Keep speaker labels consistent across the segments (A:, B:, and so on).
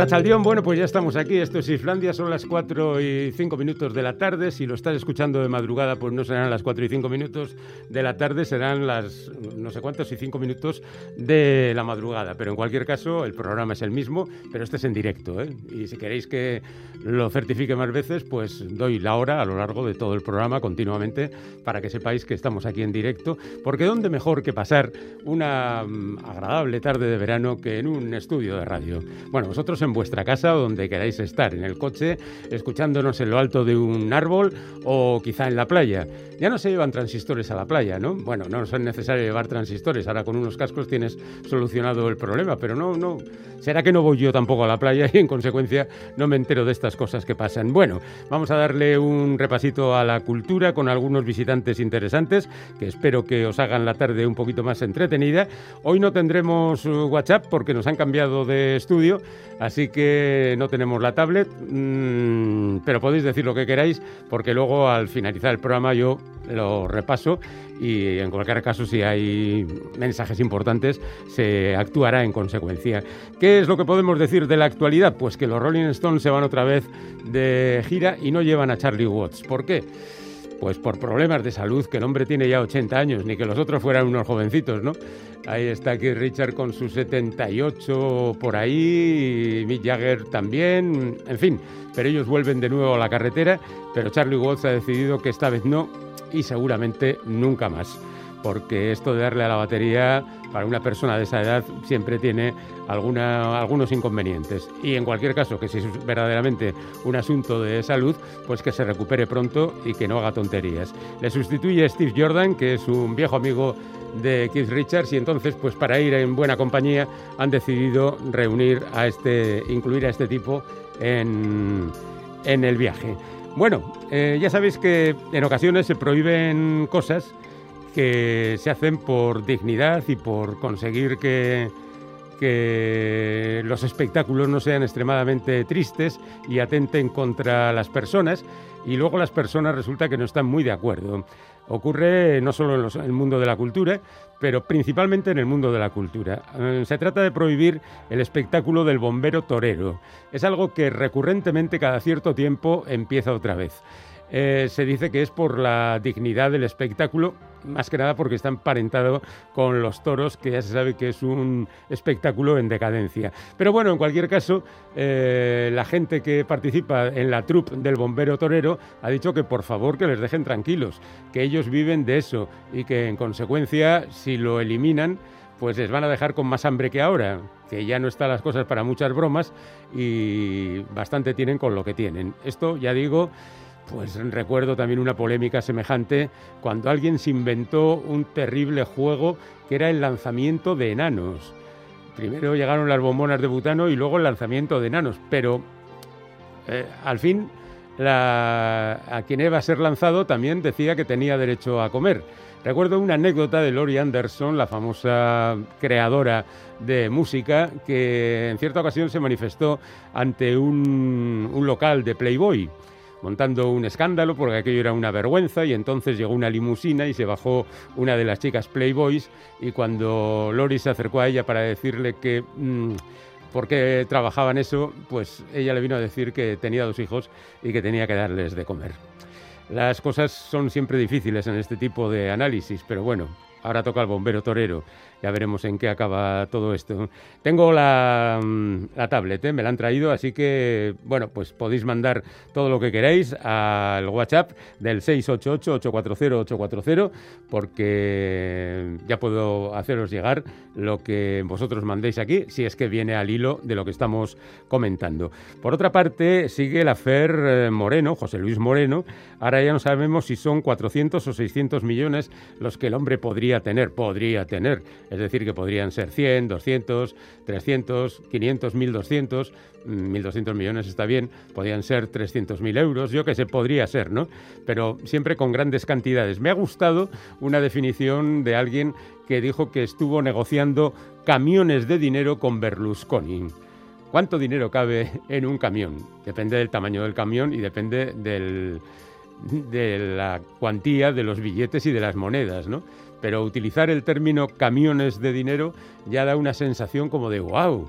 A: Arrachaldión, bueno, pues ya estamos aquí. Esto es Islandia, son las 4 y 5 minutos de la tarde. Si lo estás escuchando de madrugada, pues no serán las 4 y 5 minutos de la tarde, serán las no sé cuántos y 5 minutos de la madrugada. Pero en cualquier caso, el programa es el mismo, pero este es en directo. ¿eh? Y si queréis que lo certifique más veces, pues doy la hora a lo largo de todo el programa continuamente para que sepáis que estamos aquí en directo. Porque ¿dónde mejor que pasar una mm, agradable tarde de verano que en un estudio de radio? Bueno, vosotros en vuestra casa o donde queráis estar, en el coche, escuchándonos en lo alto de un árbol o quizá en la playa. Ya no se llevan transistores a la playa, ¿no? Bueno, no es necesario llevar transistores, ahora con unos cascos tienes solucionado el problema, pero no, no, será que no voy yo tampoco a la playa y en consecuencia no me entero de estas cosas que pasan. Bueno, vamos a darle un repasito a la cultura con algunos visitantes interesantes que espero que os hagan la tarde un poquito más entretenida. Hoy no tendremos uh, WhatsApp porque nos han cambiado de estudio, Así que no tenemos la tablet, mm, pero podéis decir lo que queráis, porque luego al finalizar el programa yo lo repaso y en cualquier caso si hay mensajes importantes se actuará en consecuencia. ¿Qué es lo que podemos decir de la actualidad? Pues que los Rolling Stones se van otra vez de gira y no llevan a Charlie Watts. ¿Por qué? Pues por problemas de salud, que el hombre tiene ya 80 años, ni que los otros fueran unos jovencitos, ¿no? Ahí está Keith Richard con sus 78 por ahí, y Mick Jagger también, en fin, pero ellos vuelven de nuevo a la carretera, pero Charlie Watts ha decidido que esta vez no y seguramente nunca más porque esto de darle a la batería para una persona de esa edad siempre tiene alguna, algunos inconvenientes. Y en cualquier caso, que si es verdaderamente un asunto de salud, pues que se recupere pronto y que no haga tonterías. Le sustituye Steve Jordan, que es un viejo amigo de Keith Richards, y entonces, pues para ir en buena compañía, han decidido reunir a este, incluir a este tipo en, en el viaje. Bueno, eh, ya sabéis que en ocasiones se prohíben cosas que se hacen por dignidad y por conseguir que, que los espectáculos no sean extremadamente tristes y atenten contra las personas y luego las personas resulta que no están muy de acuerdo. Ocurre no solo en, el mundo de la cultura, pero principalmente en el mundo de la cultura. Eh, se trata de prohibir el espectáculo del bombero torero. Es algo que recurrentemente cada cierto tiempo empieza otra vez. Eh, se dice que es por la dignidad del espectáculo, más que nada porque está emparentado con los toros, que ya se sabe que es un espectáculo en decadencia. Pero bueno, en cualquier caso, eh, la gente que participa en la troupe del bombero torero ha dicho que por favor que les dejen tranquilos, que ellos viven de eso y que en consecuencia, si lo eliminan, pues les van a dejar con más hambre que ahora, que ya no están las cosas para muchas bromas y bastante tienen con lo que tienen. Esto, ya digo, pues recuerdo también una polémica semejante cuando alguien se inventó un terrible juego que era el lanzamiento de enanos. Primero llegaron las bombonas de butano y luego el lanzamiento de enanos, pero eh, al fin a quien iba a ser lanzado también decía que tenía derecho a comer. Recuerdo una anécdota de Lori Anderson, la famosa creadora de música, que en cierta ocasión se manifestó ante un local de Playboy montando un escándalo porque aquello era una vergüenza y entonces llegó una limusina y se bajó una de las chicas Playboys y cuando Lori se acercó a ella para decirle que... Mm, por qué trabajaban eso, pues ella le vino a decir que tenía dos hijos y que tenía que darles de comer. Las cosas son siempre difíciles en este tipo de análisis, pero bueno, ahora toca el bombero torero ya veremos en qué acaba todo esto. Tengo la, mm, la tablet, ¿eh? me la han traído, así que, bueno, pues podéis mandar todo lo que queráis al WhatsApp del 688-840-840, porque ya puedo haceros llegar lo que vosotros mandéis aquí, si es que viene al hilo de lo que estamos comentando. Por otra parte, sigue la FER eh, Moreno, José Luis Moreno. Ahora ya no sabemos si son 400 o 600 millones los que el hombre podría tener, podría tener Es decir, que podrían ser 100, 200, 300, 500, 1200, 1.200 millones está bien, podrían ser 300.000 euros, yo que sé, podría ser, ¿no? Pero siempre con grandes cantidades. Me ha gustado una definición de alguien que dijo que estuvo negociando camiones de dinero con Berlusconi. ¿Cuánto dinero cabe en un camión? Depende del tamaño del camión y depende del, de la cuantía de los billetes y de las monedas, ¿no? Pero utilizar el término camiones de dinero ya da una sensación como de wow,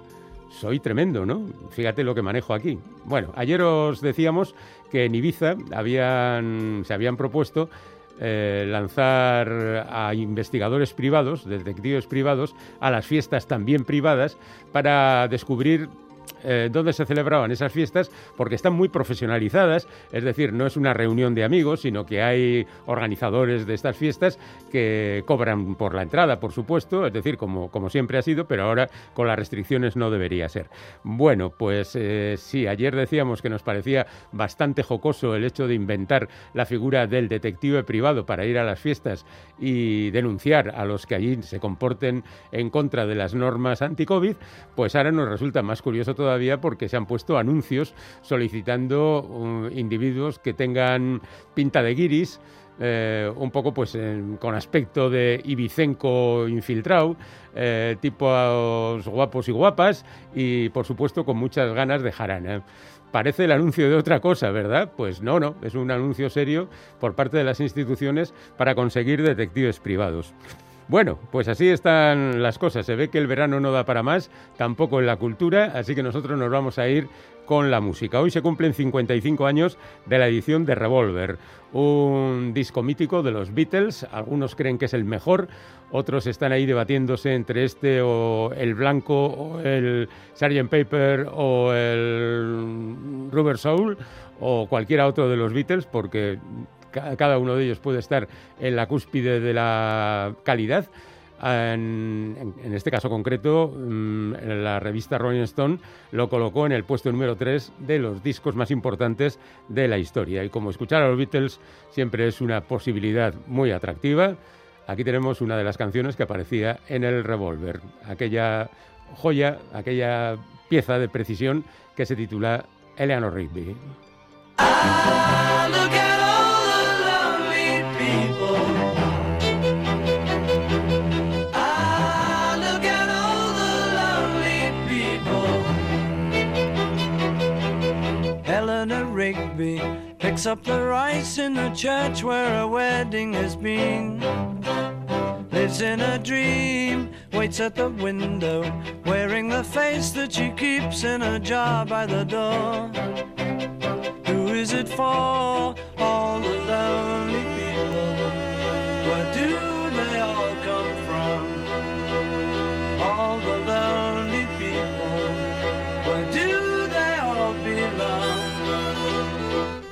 A: soy tremendo, ¿no? Fíjate lo que manejo aquí. Bueno, ayer os decíamos que en Ibiza habían, se habían propuesto eh, lanzar a investigadores privados, detectives privados, a las fiestas también privadas para descubrir eh, dónde se celebraban esas fiestas porque están muy profesionalizadas, es decir, no es una reunión de amigos, sino que hay organizadores de estas fiestas que cobran por la entrada, por supuesto, es decir, como, como siempre ha sido, pero ahora con las restricciones no debería ser. Bueno, pues eh, sí, ayer decíamos que nos parecía bastante jocoso el hecho de inventar la figura del detective privado para ir a las fiestas y denunciar a los que allí se comporten en contra de las normas anti-COVID, pues ahora nos resulta más curioso todavía porque se han puesto anuncios solicitando uh, individuos que tengan pinta de guiris, eh, un poco pues con aspecto de ibicenco infiltrado, eh, tipos guapos y guapas y por supuesto con muchas ganas de jarana. Parece el anuncio de otra cosa, ¿verdad? Pues no, no, es un anuncio serio por parte de las instituciones para conseguir detectives privados. Bueno, pues así están las cosas. Se ve que el verano no da para más, tampoco en la cultura, así que nosotros nos vamos a ir con la música. Hoy se cumplen 55 años de la edición de Revolver, un disco mítico de los Beatles. Algunos creen que es el mejor, otros están ahí debatiéndose entre este o el blanco o el Sgt. Paper o el Rubber Soul o cualquiera otro de los Beatles, porque cada uno de ellos puede estar en la cúspide de la calidad. En, este caso concreto, mm, la revista Rolling Stone lo colocó en el puesto número 3 de los discos más importantes de la historia. Y como escuchar a los Beatles siempre es una posibilidad muy atractiva, aquí tenemos una de las canciones que aparecía en el Revolver, aquella joya, aquella pieza de precisión que se titula Eleanor Rigby. Picks up the rice in the church where a wedding has been. Lives in a dream, waits at the window, wearing the face that she keeps in a jar by the door. Who is it for? All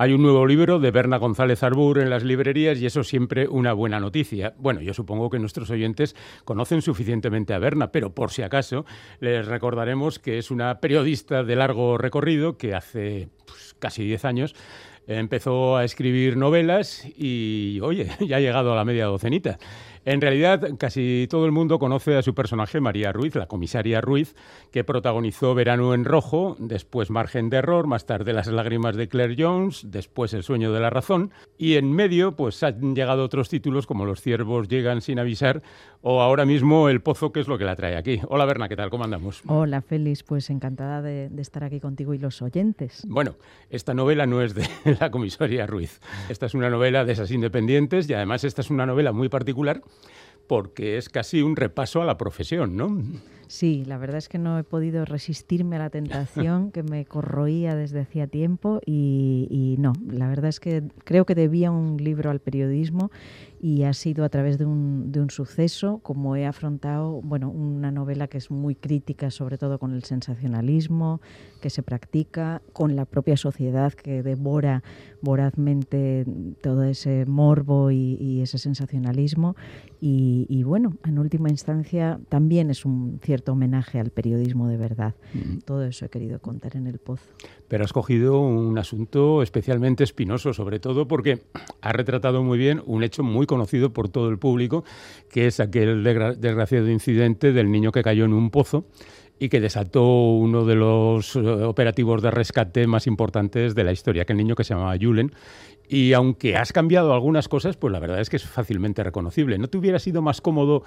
A: Hay un nuevo libro de Berna González Arbur en las librerías y eso siempre una buena noticia. Bueno, yo supongo que nuestros oyentes conocen suficientemente a Berna, pero por si acaso les recordaremos que es una periodista de largo recorrido que hace pues, casi 10 años Empezó a escribir novelas y, oye, ya ha llegado a la media docenita. En realidad, casi todo el mundo conoce a su personaje María Ruiz, la comisaria Ruiz, que protagonizó Verano en Rojo, después Margen de Error, más tarde Las lágrimas de Claire Jones, después El sueño de la razón, y en medio pues han llegado otros títulos como Los ciervos llegan sin avisar o ahora mismo El pozo, que es lo que la trae aquí. Hola Berna, ¿qué tal? ¿Cómo andamos?
B: Hola Félix, pues encantada de, de estar aquí contigo y los oyentes.
A: Bueno, esta novela no es de la comisaria Ruiz. Esta es una novela de esas independientes y además esta es una novela muy particular porque es casi un repaso a la profesión, ¿no?
B: Sí, la verdad es que no he podido resistirme a la tentación que me corroía desde hacía tiempo y, no, la verdad es que creo que debía un libro al periodismo y ha sido a través de un, de un suceso como he afrontado, bueno, una novela que es muy crítica sobre todo con el sensacionalismo que se practica, con la propia sociedad que devora vorazmente todo ese morbo y, ese sensacionalismo. Y, bueno, en última instancia también es un cierto homenaje al periodismo de verdad. Mm. Todo eso he querido contar en el pozo.
A: Pero has cogido un asunto especialmente espinoso, sobre todo porque ha retratado muy bien un hecho muy conocido por todo el público, que es aquel desgraciado incidente del niño que cayó en un pozo y que desató uno de los eh, operativos de rescate más importantes de la historia, que el niño que se llamaba Julen y aunque has cambiado algunas cosas, pues la verdad es que es fácilmente reconocible. ¿No te hubiera sido más cómodo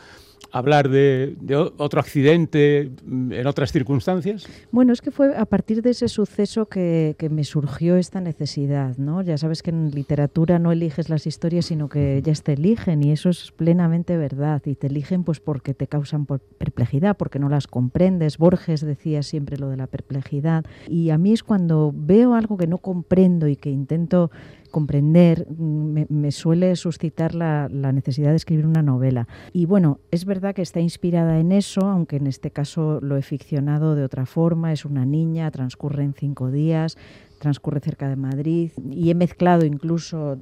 A: hablar de, de, otro accidente mm, en otras circunstancias?
B: Bueno, es que fue a partir de ese suceso que, que, me surgió esta necesidad, ¿no? Ya sabes que en literatura no eliges las historias, sino que ellas te eligen y eso es plenamente verdad. Y te eligen pues porque te causan perplejidad, porque no las comprendes. Borges decía siempre lo de la perplejidad. Y a mí es cuando veo algo que no comprendo y que intento comprender, me, suele suscitar la, necesidad de escribir una novela. Y bueno, es verdad que está inspirada en eso, aunque en este caso lo he ficcionado de otra forma, es una niña, transcurre en cinco días, transcurre cerca de Madrid y he mezclado incluso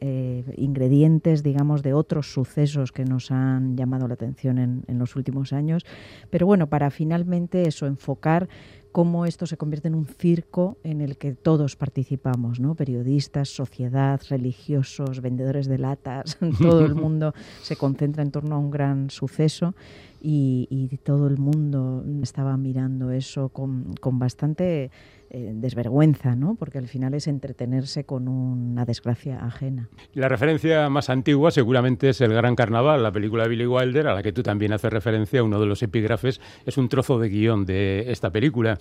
B: eh, ingredientes, digamos, de otros sucesos que nos han llamado la atención en, en los últimos años. Pero bueno, para finalmente eso, enfocar cómo esto se convierte en un circo en el que todos participamos, ¿no? Periodistas, sociedad, religiosos, vendedores de latas, todo el mundo se concentra en torno a un gran suceso y, todo el mundo estaba mirando eso con, con bastante eh, desvergüenza, ¿no? Porque al final es entretenerse con una desgracia ajena.
A: La referencia más antigua seguramente es El Gran Carnaval, la película de Billy Wilder, a la que tú también haces referencia, uno de los epígrafes es un trozo de guion de esta película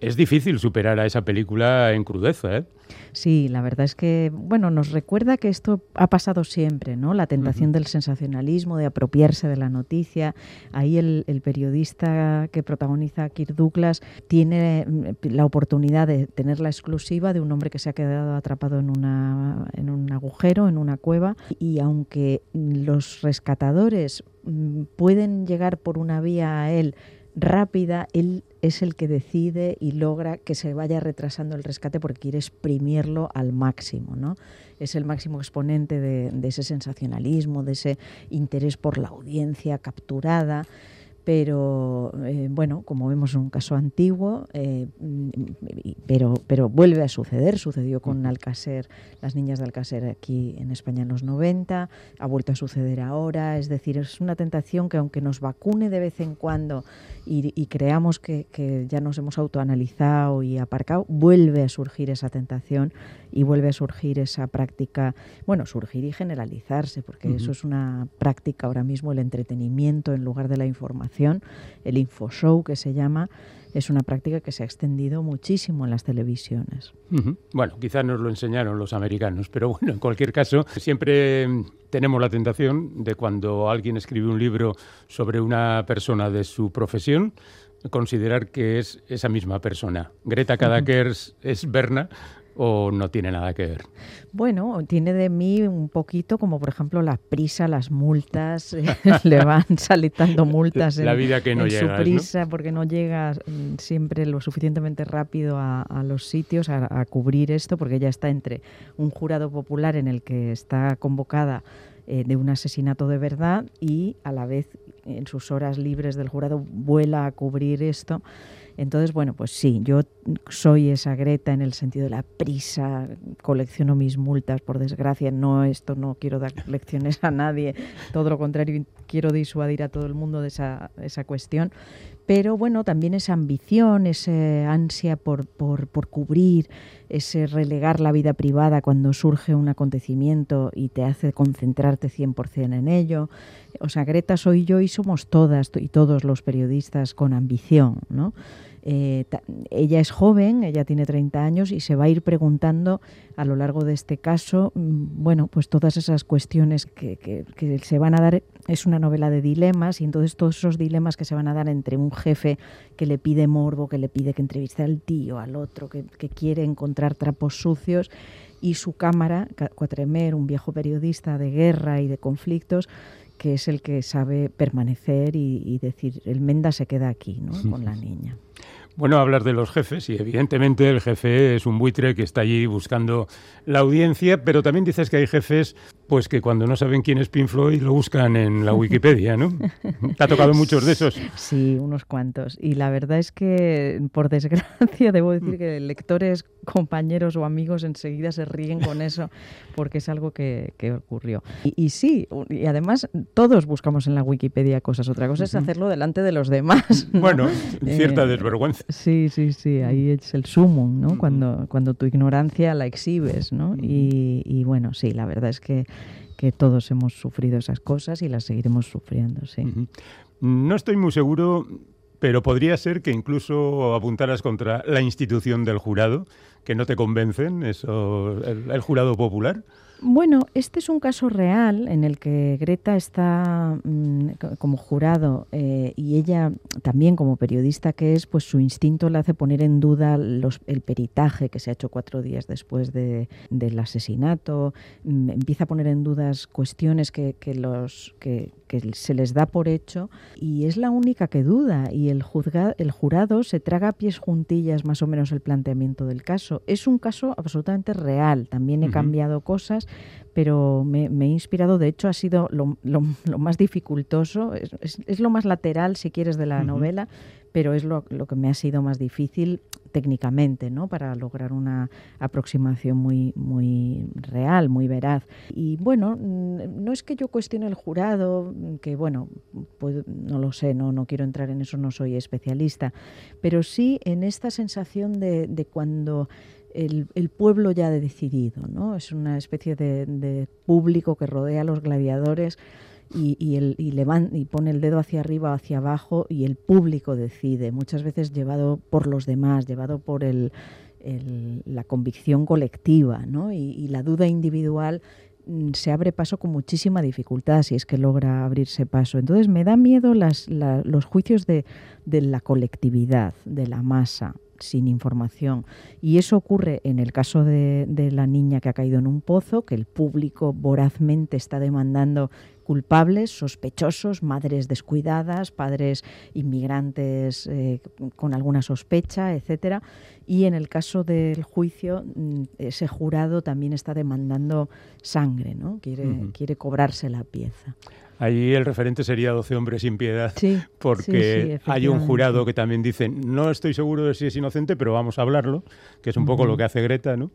A: es difícil superar a esa película en crudeza, ¿eh?
B: Sí, la verdad es que, bueno, nos recuerda que esto ha pasado siempre, ¿no? La tentación uh -huh. del sensacionalismo, de apropiarse de la noticia. Ahí el, el, periodista que protagoniza Kirk Douglas tiene mm, la oportunidad de tener la exclusiva de un hombre que se ha quedado atrapado en, una, en un agujero, en una cueva, y aunque los rescatadores mm, pueden llegar por una vía a él rápida, él es el que decide y logra que se vaya retrasando el rescate porque quiere exprimirlo al máximo, ¿no? Es el máximo exponente de, de ese sensacionalismo, de ese interés por la audiencia capturada pero eh, bueno, como vemos es un caso antiguo, eh, pero, pero vuelve a suceder, sucedió con Alcácer, las niñas de Alcácer aquí en España en los 90, ha vuelto a suceder ahora, es decir, es una tentación que aunque nos vacune de vez en cuando y, y creamos que, que, ya nos hemos autoanalizado y aparcado, vuelve a surgir esa tentación y vuelve a surgir esa práctica, bueno, surgir y generalizarse, porque uh -huh. eso es una práctica ahora mismo, el entretenimiento en lugar de la información el infoshow que se llama, es una práctica que se ha extendido muchísimo en las televisiones.
A: Uh -huh. Bueno, quizás nos lo enseñaron los americanos, pero bueno, en cualquier caso, siempre tenemos la tentación de cuando alguien escribe un libro sobre una persona de su profesión, considerar que es esa misma persona. Greta Kadakers uh -huh. es Berna, o no tiene nada que ver?
B: Bueno, tiene de mí un poquito como por ejemplo la prisa, las multas, le van salitando multas en,
A: la vida que no
B: en
A: llegas,
B: su prisa
A: ¿no?
B: porque no llega mm, siempre lo suficientemente rápido a, a los sitios a, a, cubrir esto porque ella está entre un jurado popular en el que está convocada eh, de un asesinato de verdad y a la vez en sus horas libres del jurado vuela a cubrir esto Entonces, bueno, pues sí, yo soy esa Greta en el sentido de la prisa, colecciono mis multas, por desgracia, no esto, no quiero dar lecciones a nadie, todo lo contrario, quiero disuadir a todo el mundo de esa, esa cuestión, pero bueno, también esa ambición, esa ansia por, por, por, cubrir, ese relegar la vida privada cuando surge un acontecimiento y te hace concentrarte 100% en ello. O sea, Greta soy yo y somos todas y todos los periodistas con ambición, ¿no? Eh, ella es joven, ella tiene 30 años y se va a ir preguntando a lo largo de este caso, mm, bueno, pues todas esas cuestiones que, que, se van a dar. Es una novela de dilemas y entonces todos esos dilemas que se van a dar entre un jefe que le pide morbo, que le pide que entreviste al tío, al otro, que, quiere encontrar trapos sucios y su cámara, Cuatremer, un viejo periodista de guerra y de conflictos, que es el que sabe permanecer y, decir, el Menda se queda aquí, ¿no? Con la niña.
A: Bueno, hablar de los jefes y evidentemente el jefe es un buitre que está allí buscando la audiencia, pero también dices que hay jefes pues que cuando no saben quién es Pink Floyd lo buscan en la Wikipedia, ¿no? ¿Te ha tocado muchos de esos?
B: Sí, unos cuantos. Y la verdad es que, por desgracia, debo decir que lectores, compañeros o amigos enseguida se ríen con eso porque es algo que, ocurrió. Y, sí, y además todos buscamos en la Wikipedia cosas. Otra cosa es hacerlo delante de los demás.
A: Bueno, cierta eh, desvergüenza.
B: Sí, sí, sí. Ahí es el sumum, ¿no? cuando, cuando tu ignorancia la exhibes, ¿no? y, y bueno, sí, la verdad es que que todos hemos sufrido esas cosas y las seguiremos sufriendo, sí.
A: No estoy muy seguro, pero podría ser que incluso apuntaras contra la institución del jurado, que no te convencen, eso, el jurado popular.
B: Bueno, este es un caso real en el que Greta está mm, como jurado eh, y ella también como periodista que es, pues su instinto le hace poner en duda el peritaje que se ha hecho cuatro días después del asesinato, mm, empieza a poner en dudas cuestiones que, los que, se les da por hecho y es la única que duda y el, el jurado se traga a pies juntillas más o menos el planteamiento del caso. Es un caso absolutamente real, también he cambiado cosas, pero me, he inspirado, de hecho ha sido lo, más dificultoso, es, lo más lateral si quieres de la novela, pero es lo, que me ha sido más difícil técnicamente, ¿no? Para lograr una aproximación muy, muy real, muy veraz. Y bueno, no es que yo cuestione el jurado, que bueno, pues, no lo sé, no, no quiero entrar en eso, no soy especialista, pero sí en esta sensación de, de cuando el, pueblo ya ha decidido, ¿no? Es una especie de, público que rodea a los gladiadores y, el, y, y pone el dedo hacia arriba o hacia abajo y el público decide, muchas veces llevado por los demás, llevado por el, la convicción colectiva, ¿no? Y, la duda individual mm, se abre paso con muchísima dificultad si es que logra abrirse paso. Entonces me da miedo las, los juicios de, de la colectividad, de la masa sin información. Y eso ocurre en el caso de, la niña que ha caído en un pozo, que el público vorazmente está demandando culpables, sospechosos, madres descuidadas, padres inmigrantes eh, con alguna sospecha, etcétera. Y en el caso del juicio, mm, ese jurado también está demandando sangre, ¿no? Quiere, quiere cobrarse la pieza.
A: Ahí el referente sería 12 hombres sin piedad, porque hay un jurado que también dice, no estoy seguro de si es inocente, pero vamos a hablarlo, que es un poco lo que hace Greta, ¿no?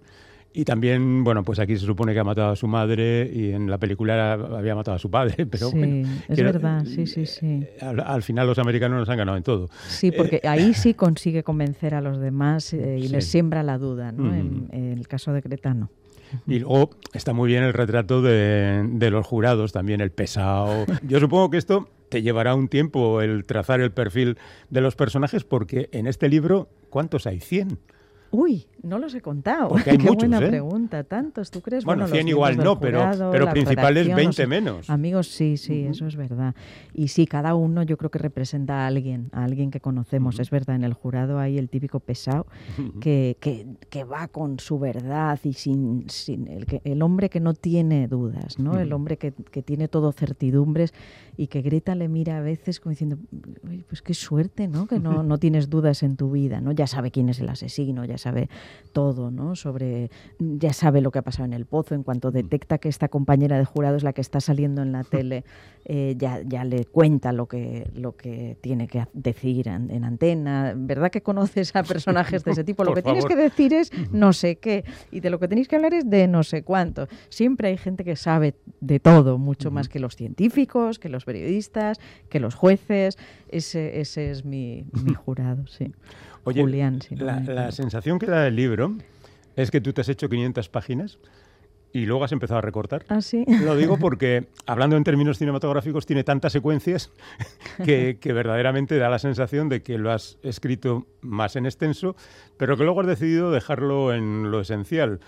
A: Y también, bueno, pues aquí se supone que ha matado a su madre y en la película había matado a su padre, pero
B: sí, es verdad, sí, sí, sí.
A: Eh, al, final los americanos nos han ganado en todo.
B: Sí, porque eh, ahí sí consigue convencer a los demás eh, y les siembra la duda, ¿no? en, el caso de Greta no.
A: Y luego está muy bien el retrato de, los jurados, también el pesado. Yo supongo que esto te llevará un tiempo el trazar el perfil de los personajes porque en este libro, ¿cuántos hay? ¿100?
B: Uy, no los he contado.
A: Porque hay
B: Qué
A: buena
B: ¿eh? pregunta. ¿Tantos tú crees?
A: Bueno, 100 igual no, pero, pero principales 20 menos.
B: Amigos, sí, sí, eso es verdad. Y sí, cada uno yo creo que representa a alguien, a alguien que conocemos. Es verdad, en el jurado hay el típico pesado que, que, que, va con su verdad y sin, sin el, que, el hombre que no tiene dudas, ¿no? El hombre que, que tiene todo certidumbres y que Greta le mira a veces como diciendo, pues qué suerte, ¿no? Que no, no tienes dudas en tu vida, ¿no? Ya sabe quién es el asesino, ya sabe todo, ¿no? Sobre, ya sabe lo que ha pasado en el pozo, en cuanto detecta que esta compañera de jurado es la que está saliendo en la tele, eh, ya, ya le cuenta lo que, lo que tiene que decir en, antena. ¿Verdad que conoces a personajes de ese tipo? lo que tienes que decir es no sé qué, y de lo que tenéis que hablar es de no sé cuánto. Siempre hay gente que sabe de todo, mucho más que los científicos, que los periodistas, que los jueces. Ese, ese es mi, mi jurado, sí.
A: Oye, Julián, la, la sensación que da el libro es que tú te has hecho 500 páginas y luego has empezado a recortar.
B: Ah, sí.
A: Lo digo porque, hablando en términos cinematográficos, tiene tantas secuencias que, que, verdaderamente da la sensación de que lo has escrito más en extenso, pero que luego has decidido dejarlo en lo esencial.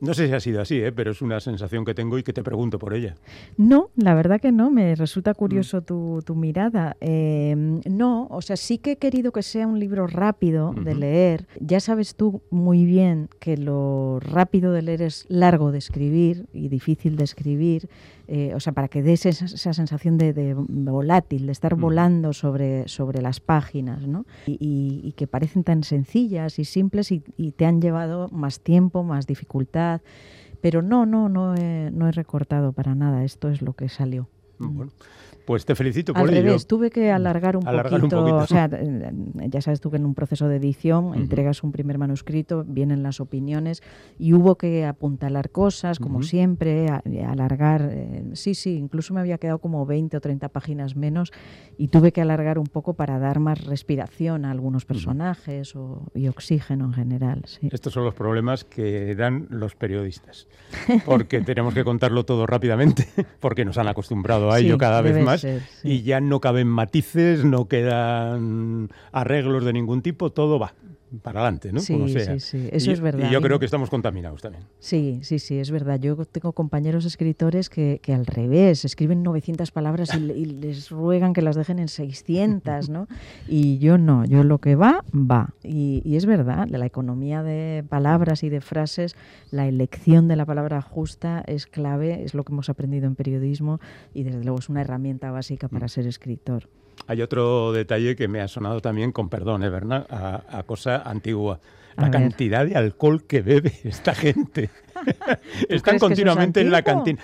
A: No sé si ha sido así, ¿eh? pero es una sensación que tengo y que te pregunto por ella.
B: No, la verdad que no, me resulta curioso mm. tu, mirada. Em, no, o sea, sí que he querido que sea un libro rápido de leer. Ya sabes tú muy bien que lo rápido de leer es largo de escribir y difícil de escribir. Eh, o sea, para que des esa, sensación de, volátil, de estar volando sobre, sobre las páginas, ¿no? Y, que parecen tan sencillas y simples y, y te han llevado más tiempo, más dificultad. Pero no, no, no he, no he recortado para nada. Esto es lo que salió.
A: Bueno. Pues te felicito por
B: Al
A: ello.
B: revés, tuve que alargar un, poquito, O sea, eh, ya sabes tú que en un proceso de edición entregas un primer manuscrito, vienen las opiniones y hubo que apuntalar cosas, como siempre, alargar. Eh, sí, sí, incluso me había quedado como 20 o 30 páginas menos y tuve que alargar un poco para dar más respiración a algunos personajes y oxígeno en general.
A: Estos son los problemas que dan los periodistas, porque tenemos que contarlo todo rápidamente, porque nos han acostumbrado a ello cada vez más y ya no caben matices, no quedan arreglos de ningún tipo, todo va para adelante, ¿no?
B: Sí, sí, sí, eso es verdad.
A: Y yo creo que estamos contaminados también.
B: Sí, sí, sí, es verdad. Yo tengo compañeros escritores que, que al revés, escriben 900 palabras y, les ruegan que las dejen en 600, ¿no? Y yo no, yo lo que va, va. Y, y es verdad, la economía de palabras y de frases, la elección de la palabra justa es clave, es lo que hemos aprendido en periodismo y desde luego es una herramienta básica para mm. ser escritor.
A: Hay otro detalle que me ha sonado también, con perdón, ¿eh. A, cosa antigua. La cantidad de alcohol que bebe esta gente. Están continuamente en la cantina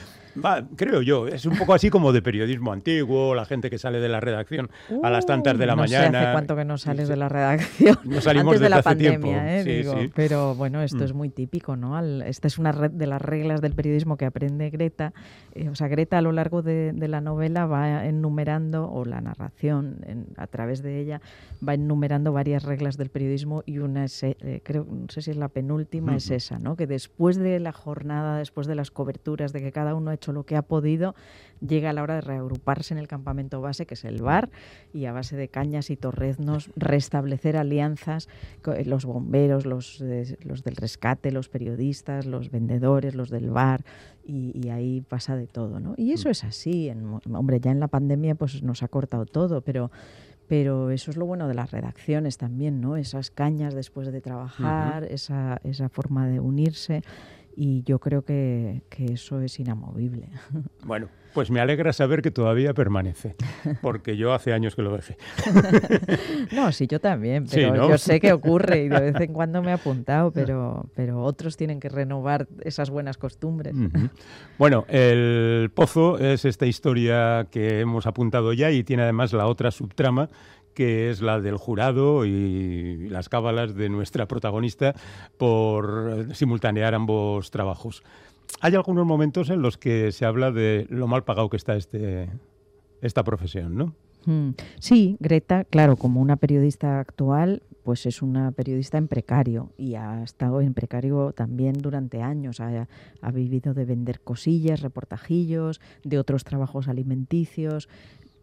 A: creo yo, es un poco así como de periodismo antiguo, la gente que sale de la redacción a las tantas de la
B: no
A: mañana.
B: Sé hace cuánto que no sales de la redacción.
A: No salimos
B: Antes de la pandemia,
A: tiempo.
B: Eh, digo. Pero bueno, esto mm. es muy típico, ¿no? esta es una red de las reglas del periodismo que aprende Greta. Eh, o sea, Greta a lo largo de, la novela va enumerando, o la narración a través de ella, va enumerando varias reglas del periodismo y una es, eh, creo, no sé si es la penúltima, es esa, ¿no? Que después de la jornada, después de las coberturas, de que cada uno ha hecho lo que ha podido, llega a la hora de reagruparse en el campamento base, que es el bar, y a base de cañas y torreznos restablecer alianzas, eh, los bomberos, los, los del rescate, los periodistas, los vendedores, los del bar, y, ahí pasa de todo, ¿no? Y eso mm. es así, hombre, ya en la pandemia pues nos ha cortado todo, pero pero eso es lo bueno de las redacciones también, ¿no? Esas cañas después de trabajar, esa, esa forma de unirse y yo creo que, eso es inamovible.
A: Bueno, pues me alegra saber que todavía permanece, porque yo hace años que lo dejé.
B: no, sí, yo también, pero yo sé que ocurre y de vez en cuando me he apuntado, pero, pero otros tienen que renovar esas buenas costumbres.
A: Bueno, el pozo es esta historia que hemos apuntado ya y tiene además la otra subtrama que es la del jurado y las cábalas de nuestra protagonista por simultanear ambos trabajos. Hay algunos momentos en los que se habla de lo mal pagado que está este, esta profesión, ¿no?
B: Hmm. Sí, Greta, claro, como una periodista actual, pues es una periodista en precario y ha estado en precario también durante años. Ha, ha, vivido de vender cosillas, reportajillos, de otros trabajos alimenticios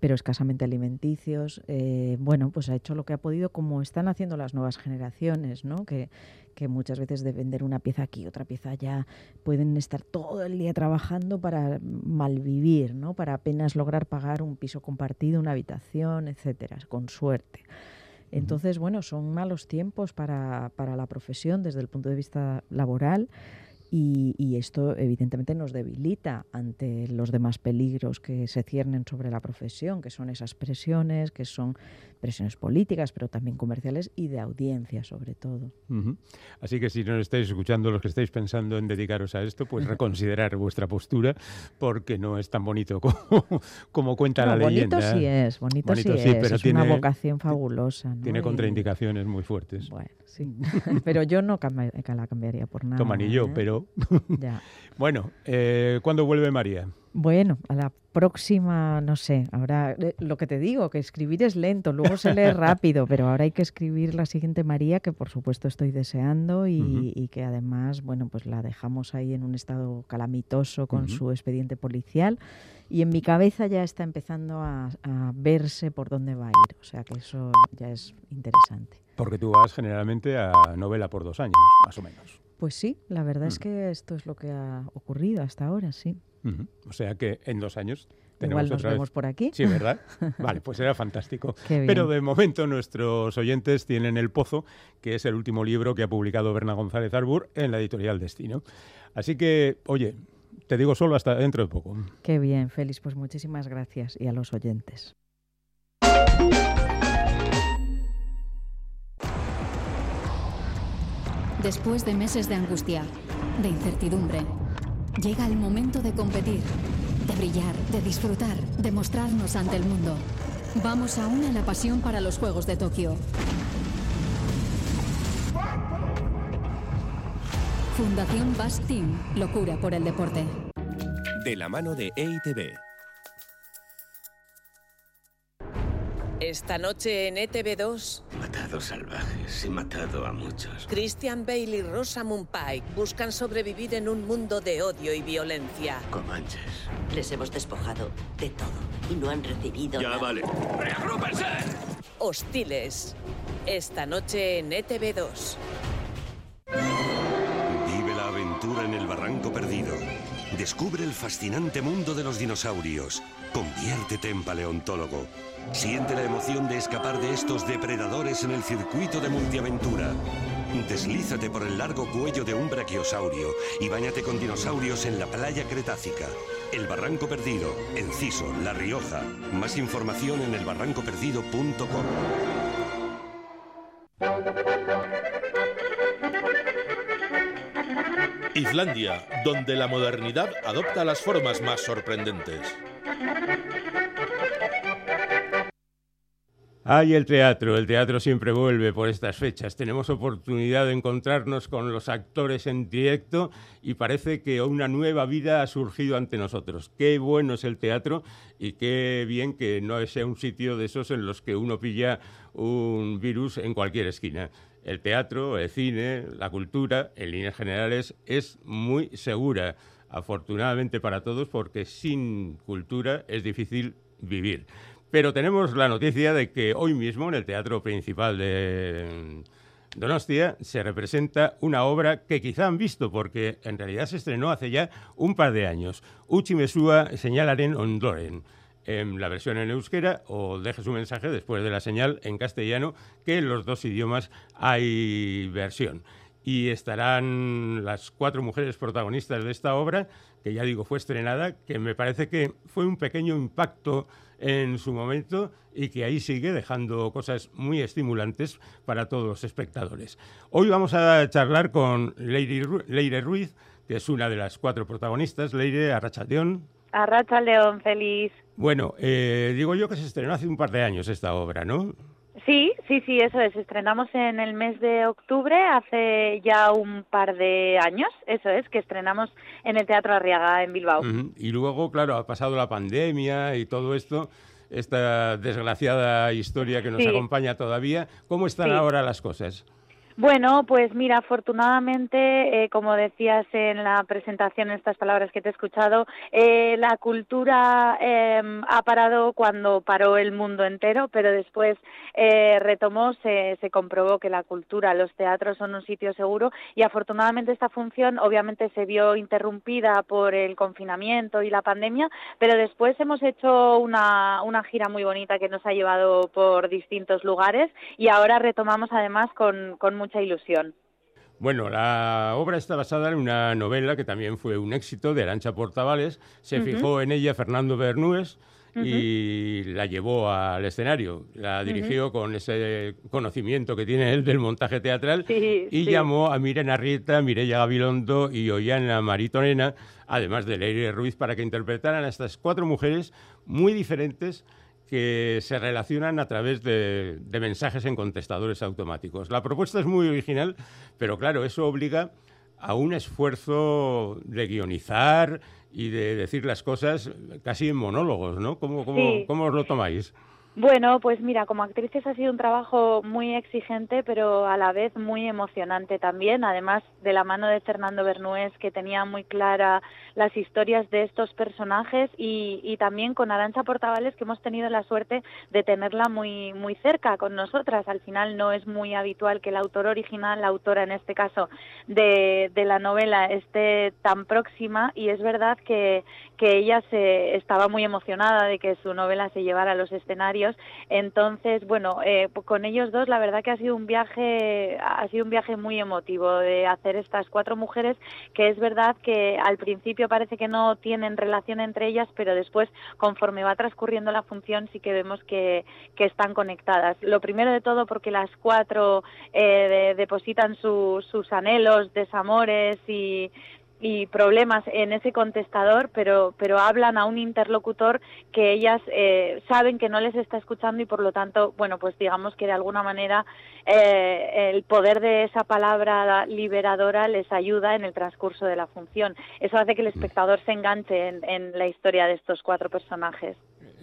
B: pero escasamente alimenticios. Eh, bueno, pues ha hecho lo que ha podido, como están haciendo las nuevas generaciones, ¿no? Que, que muchas veces de vender una pieza aquí, otra pieza allá, pueden estar todo el día trabajando para malvivir, ¿no? Para apenas lograr pagar un piso compartido, una habitación, etcétera, con suerte. Entonces, bueno, son malos tiempos para, para la profesión desde el punto de vista laboral y, esto evidentemente nos debilita ante los demás peligros que se ciernen sobre la profesión, que son esas presiones, que son presiones políticas, pero también comerciales y de audiencia sobre todo.
A: Así que si no estáis escuchando los que estáis pensando en dedicaros a esto, pues reconsiderar vuestra postura porque no es tan bonito como, cuenta la leyenda.
B: Bonito sí es, bonito, sí, es, es una vocación fabulosa.
A: Tiene contraindicaciones muy fuertes.
B: Bueno, sí, pero yo no la cambiaría por nada.
A: Toma ni yo, ¿eh? pero... ya. Bueno, eh, ¿cuándo vuelve María?
B: Bueno, a la próxima, no sé, ahora eh, lo que te digo, que escribir es lento, luego se lee rápido, pero ahora hay que escribir la siguiente María, que por supuesto estoy deseando y, que además, bueno, pues la dejamos ahí en un estado calamitoso con su expediente policial y en mi cabeza ya está empezando a, verse por dónde va a ir, o sea que eso ya es interesante.
A: Porque tú vas generalmente a novela por dos años, más o menos.
B: Pues sí, la verdad es que esto es lo que ha ocurrido hasta ahora, sí.
A: O sea que en dos años tenemos
B: Igual nos vemos por aquí.
A: Sí, ¿verdad? Vale, pues era fantástico. Pero de momento nuestros oyentes tienen El Pozo, que es el último libro que ha publicado Berna González Arbur en la editorial Destino. Así que, oye, te digo solo hasta dentro de poco.
B: Qué bien, Félix, pues muchísimas gracias y a los oyentes.
C: Después de meses de angustia, de incertidumbre, Llega el momento de competir, de brillar, de disfrutar, de mostrarnos ante el mundo. Vamos a una la pasión para los Juegos de Tokio. Fundación Bass Team, locura por el deporte.
D: De la mano de EITB.
E: Esta noche en ETV2.
F: Matado salvajes, he matado a muchos.
E: Christian Bale y Rosamund Pike buscan sobrevivir en un mundo de odio y violencia.
F: Comanches.
G: Les hemos despojado de todo y no han recibido.
F: Ya vale. ¡Reagrúpense!
E: Hostiles. Esta noche en ETV2.
D: Vive la aventura en el Barranco Perdido. Descubre el fascinante mundo de los dinosaurios. Conviértete en paleontólogo. Siente la emoción de escapar de estos depredadores en el circuito de multiaventura. Deslízate por el largo cuello de un brachiosaurio y bañate con dinosaurios en la playa Cretácica. El Barranco Perdido, Enciso, La Rioja. Más información en elbarrancoperdido.com.
H: Islandia, donde la modernidad adopta las formas más sorprendentes.
A: Ay, el teatro, el teatro siempre vuelve por estas fechas. Tenemos oportunidad de encontrarnos con los actores en directo y parece que una nueva vida ha surgido ante nosotros. Qué bueno es el teatro y qué bien que no sea un sitio de esos en los que uno pilla un virus en cualquier esquina. El teatro, el cine, la cultura, en líneas generales, es muy segura, afortunadamente para todos, porque sin cultura es difícil vivir. Pero tenemos la noticia de que hoy mismo en el Teatro Principal de Donostia se representa una obra que quizá han visto porque en realidad se estrenó hace ya un par de años. Uchi Mesúa señalaren ondoren en la versión en euskera o deje su mensaje después de la señal en castellano, que en los dos idiomas hay versión. Y estarán las cuatro mujeres protagonistas de esta obra, que ya digo fue estrenada, que me parece que fue un pequeño impacto en su momento y que ahí sigue dejando cosas muy estimulantes para todos los espectadores. Hoy vamos a charlar con Leire Ruiz, que es una de las cuatro protagonistas. Leire, Arracha-León.
I: León, feliz.
A: Bueno, eh, digo yo que se estrenó hace un par de años esta obra, ¿no?
I: Sí, sí, sí, eso es. Estrenamos en el mes de octubre, hace ya un par de años, eso es, que estrenamos en el Teatro Arriaga en Bilbao.
A: Y luego, claro, ha pasado la pandemia y todo esto, esta desgraciada historia que nos acompaña todavía. ¿Cómo están ahora las cosas?
I: Bueno, pues mira, afortunadamente, eh, como decías en la presentación, en estas palabras que te he escuchado, eh, la cultura em, ha parado cuando paró el mundo entero, pero después eh, retomó, se, se comprobó que la cultura, los teatros son un sitio seguro y afortunadamente esta función obviamente se vio interrumpida por el confinamiento y la pandemia, pero después hemos hecho una, gira muy bonita que nos ha llevado por distintos lugares y ahora retomamos además con, con mucha ilusión.
A: Bueno, la obra está basada en una novela que también fue un éxito de Arancha Portavales. Se fijó en ella Fernando Bernúes y la llevó al escenario. La dirigió con ese conocimiento que tiene él del montaje teatral y llamó a Miren Arrieta, Mireya Gabilondo y Ollana Maritonena, además de Leire Ruiz, para que interpretaran a estas cuatro mujeres muy diferentes que se relacionan a través de, de, mensajes en contestadores automáticos. La propuesta es muy original, pero claro, eso obliga a un esfuerzo de guionizar y de decir las cosas casi en monólogos, ¿no? ¿Cómo, cómo, cómo os lo tomáis?
I: Bueno, pues mira, como actrices ha sido un trabajo muy exigente, pero a la vez muy emocionante también, además de la mano de Fernando Bernués, que tenía muy clara las historias de estos personajes, y, y también con Arancha Portavales, que hemos tenido la suerte de tenerla muy, muy cerca con nosotras. Al final no es muy habitual que el autor original, la autora en este caso de, de la novela, esté tan próxima, y es verdad que, que ella se, estaba muy emocionada de que su novela se llevara a los escenarios entonces, bueno, eh, con ellos dos la verdad que ha sido un viaje, ha sido un viaje muy emotivo de hacer estas cuatro mujeres, que es verdad que al principio parece que no tienen relación entre ellas, pero después, conforme va transcurriendo la función, sí que vemos que, están conectadas. Lo primero de todo porque las cuatro eh, depositan sus anhelos, desamores y y problemas en ese contestador, pero, pero hablan a un interlocutor que ellas eh, saben que no les está escuchando y por lo tanto, bueno, pues digamos que de alguna manera eh, el poder de esa palabra liberadora les ayuda en el transcurso de la función. Eso hace que el espectador se enganche en la historia de estos cuatro personajes.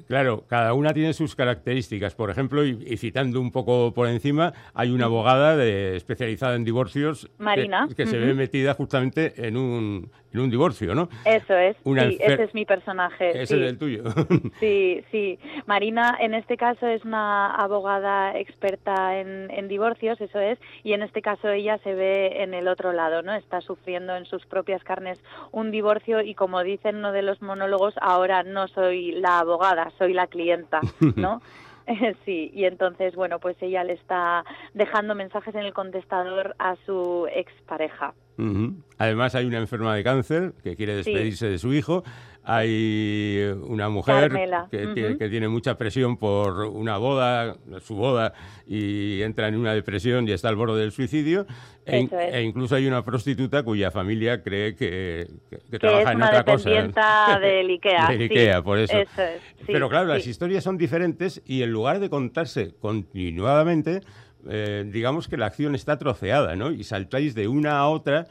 A: Claro, cada una tiene sus características. Por ejemplo, y, citando un poco por encima, hay una abogada de, especializada en divorcios
I: Marina.
A: que, se ve metida justamente en un, en un divorcio, ¿no?
I: Eso es, sí, ese es mi personaje.
A: Ese es el tuyo.
I: sí, sí. Marina, en este caso, es una abogada experta en, en divorcios, eso es, y en este caso ella se ve en el otro lado, ¿no? Está sufriendo en sus propias carnes un divorcio y como dice en uno de los monólogos, ahora no soy la abogada, soy la clienta, ¿no? Sí, y entonces, bueno, pues ella le está dejando mensajes en el contestador a su expareja.
A: Además, hay una enferma de cáncer que quiere despedirse de su hijo hay una mujer que, tiene mucha presión por una boda, su boda, y entra en una depresión y está al borde del suicidio. E, e, incluso hay una prostituta cuya familia cree que, trabaja en otra cosa.
I: del Ikea.
A: del Ikea, por eso. Pero claro, las historias son diferentes y en lugar de contarse continuadamente, eh, digamos que la acción está troceada, ¿no? Y saltáis de una a otra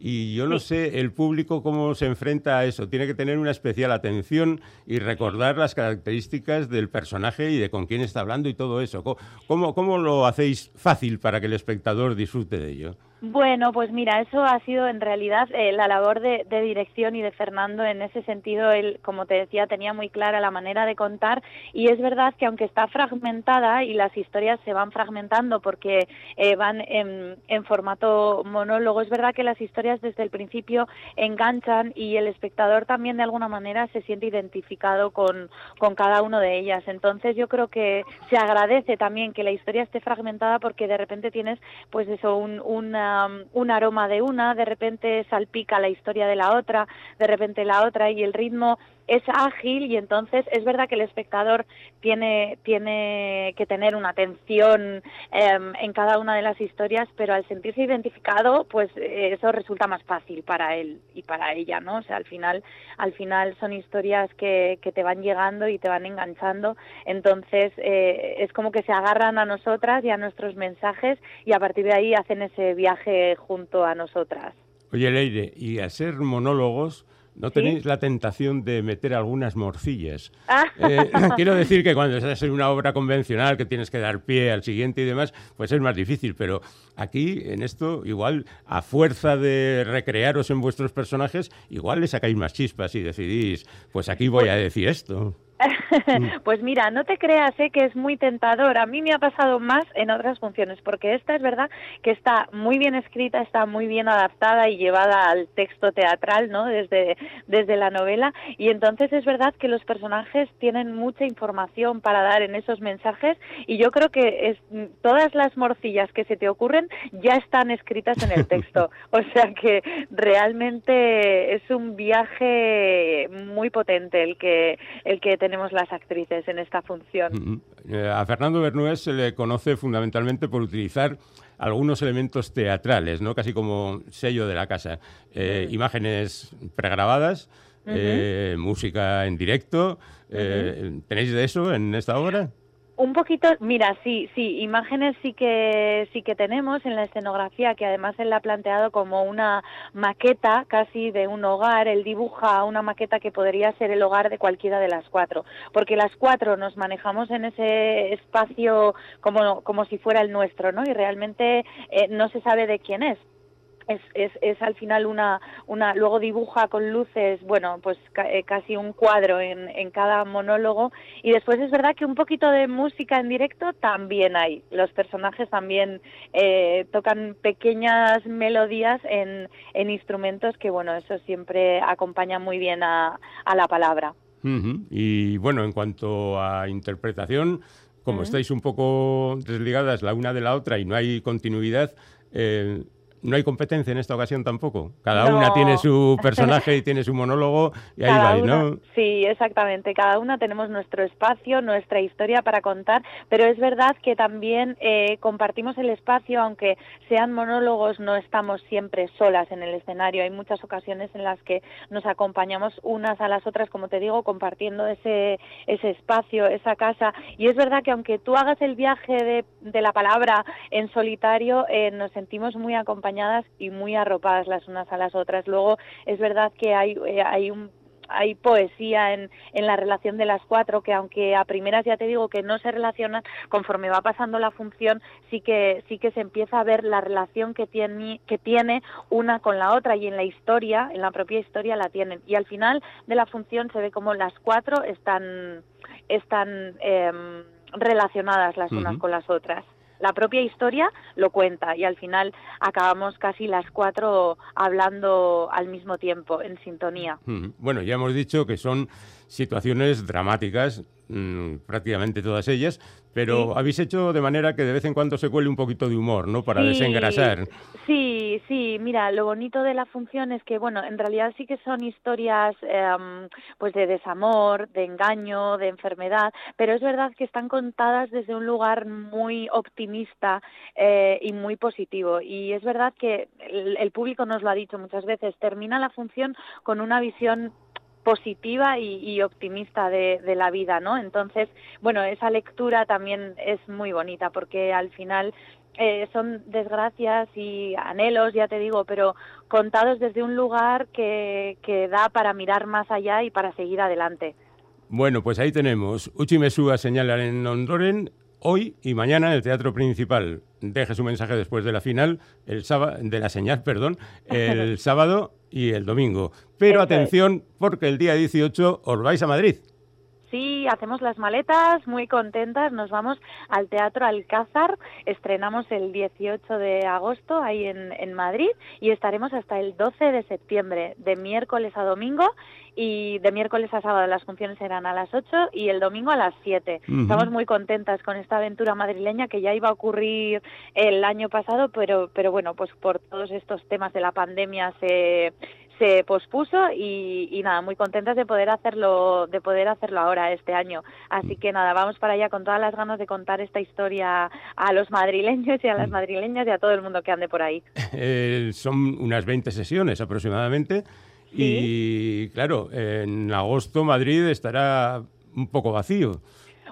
A: y yo no sé el público cómo se enfrenta a eso. Tiene que tener una especial atención y recordar las características del personaje y de con quién está hablando y todo eso. ¿Cómo, cómo lo hacéis fácil para que el espectador disfrute de ello?
I: Bueno, pues mira, eso ha sido en realidad eh, la labor de, dirección y de Fernando. En ese sentido, él, como te decía, tenía muy clara la manera de contar y es verdad que aunque está fragmentada y las historias se van fragmentando porque eh, van en, formato monólogo, es verdad que las historias desde el principio enganchan y el espectador también de alguna manera se siente identificado con, con cada uno de ellas. Entonces yo creo que se agradece también que la historia esté fragmentada porque de repente tienes pues eso, un, una un aroma de una, de repente salpica la historia de la otra, de repente la otra y el ritmo es ágil y entonces es verdad que el espectador tiene, tiene que tener una atención em, en cada una de las historias, pero al sentirse identificado, pues eh, eso resulta más fácil para él y para ella, ¿no? O sea, al final, al final son historias que, que te van llegando y te van enganchando, entonces eh, es como que se agarran a nosotras y a nuestros mensajes y a partir de ahí hacen ese viaje junto a nosotras.
A: Oye, Leire, y a ser monólogos, ¿No tenéis la tentación de meter algunas morcillas?
I: Ah.
A: Eh, quiero decir que cuando estás en una obra convencional que tienes que dar pie al siguiente y demás, pues es más difícil, pero aquí, en esto, igual, a fuerza de recrearos en vuestros personajes, igual le sacáis más chispas y decidís, pues aquí voy a decir esto.
I: pues mira, no te creas ¿eh? que es muy tentador. A mí me ha pasado más en otras funciones, porque esta es verdad que está muy bien escrita, está muy bien adaptada y llevada al texto teatral, ¿no? Desde, desde la novela. Y entonces es verdad que los personajes tienen mucha información para dar en esos mensajes y yo creo que es, todas las morcillas que se te ocurren ya están escritas en el texto. o sea que realmente es un viaje muy potente el que, el que tenemos las actrices en esta función.
A: Eh, a Fernando Bernués se le conoce fundamentalmente por utilizar algunos elementos teatrales, ¿no? casi como sello de la casa. Eh, imágenes pregrabadas, eh, música en directo. ¿Tenéis de eso en esta obra?
I: Un poquito, mira, sí, sí, imágenes sí que sí que tenemos en la escenografía, que además él la ha planteado como una maqueta casi de un hogar. Él dibuja una maqueta que podría ser el hogar de cualquiera de las cuatro, porque las cuatro nos manejamos en ese espacio como, como si fuera el nuestro, ¿no? Y realmente eh, no se sabe de quién es, es, es, es, al final una, una, luego dibuja con luces, bueno, pues eh, casi un cuadro en, en, cada monólogo. Y después es verdad que un poquito de música en directo también hay, los personajes también eh, tocan pequeñas melodías en, en, instrumentos que bueno, eso siempre acompaña muy bien a, a la palabra.
A: Y bueno, en cuanto a interpretación, como estáis un poco desligadas la una de la otra y no hay continuidad, eh, no hay competencia en esta ocasión tampoco. Cada una tiene su personaje y tiene su monólogo y ahí va, ¿no?
I: Sí, exactamente. Cada una tenemos nuestro espacio, nuestra historia para contar, pero es verdad que también eh, compartimos el espacio, aunque sean monólogos, no estamos siempre solas en el escenario. Hay muchas ocasiones en las que nos acompañamos unas a las otras, como te digo, compartiendo ese, ese espacio, esa casa. Y es verdad que aunque tú hagas el viaje de, de la palabra en solitario, eh, nos sentimos muy acompañados y muy arropadas las unas a las otras. Luego es verdad que hay, eh, hay un hay poesía en, en, la relación de las cuatro que aunque a primeras ya te digo que no se relacionan conforme va pasando la función sí que sí que se empieza a ver la relación que tiene que tiene una con la otra y en la historia en la propia historia la tienen. Y al final de la función se ve como las cuatro están están em, relacionadas las unas con las otras la propia historia lo cuenta y al final acabamos casi las cuatro hablando al mismo tiempo, en sintonía.
A: Bueno, ya hemos dicho que son situaciones dramáticas, mm, prácticamente todas ellas, pero habéis hecho de manera que de vez en cuando se cuele un poquito de humor, ¿no? Para desengrasar.
I: Sí, sí, mira, lo bonito de la función es que, bueno, en realidad sí que son historias em, pues de desamor, de engaño, de enfermedad, pero es verdad que están contadas desde un lugar muy optimista eh, y muy positivo. Y es verdad que el público nos lo ha dicho muchas veces, termina la función con una visión positiva y, optimista de, la vida, ¿no? Entonces, bueno, esa lectura también es muy bonita porque al final eh, son desgracias y anhelos, ya te digo, pero contados desde un lugar que, que da para mirar más allá y para seguir adelante.
A: Bueno, pues ahí tenemos. Uchi Mesúa señala en Ondoren hoy y mañana en el Teatro Principal. Deje su mensaje después de la final, el sábado, de la señal, perdón, el sábado y el domingo. Pero atención, porque el día 18 os vais a Madrid.
I: Sí, hacemos las maletas, muy contentas, nos vamos al Teatro Alcázar, estrenamos el 18 de agosto ahí en, en, Madrid y estaremos hasta el 12 de septiembre, de miércoles a domingo y de miércoles a sábado las funciones serán a las 8 y el domingo a las 7. Estamos muy contentas con esta aventura madrileña que ya iba a ocurrir el año pasado, pero, pero bueno, pues por todos estos temas de la pandemia se se pospuso y, nada, muy contentas de poder hacerlo, de poder hacerlo ahora este año. Así que nada, vamos para allá con todas las ganas de contar esta historia a los madrileños y a las mm. madrileñas y a todo el mundo que ande por ahí.
A: Eh, son unas 20 sesiones aproximadamente. Y claro, en agosto Madrid estará un poco vacío.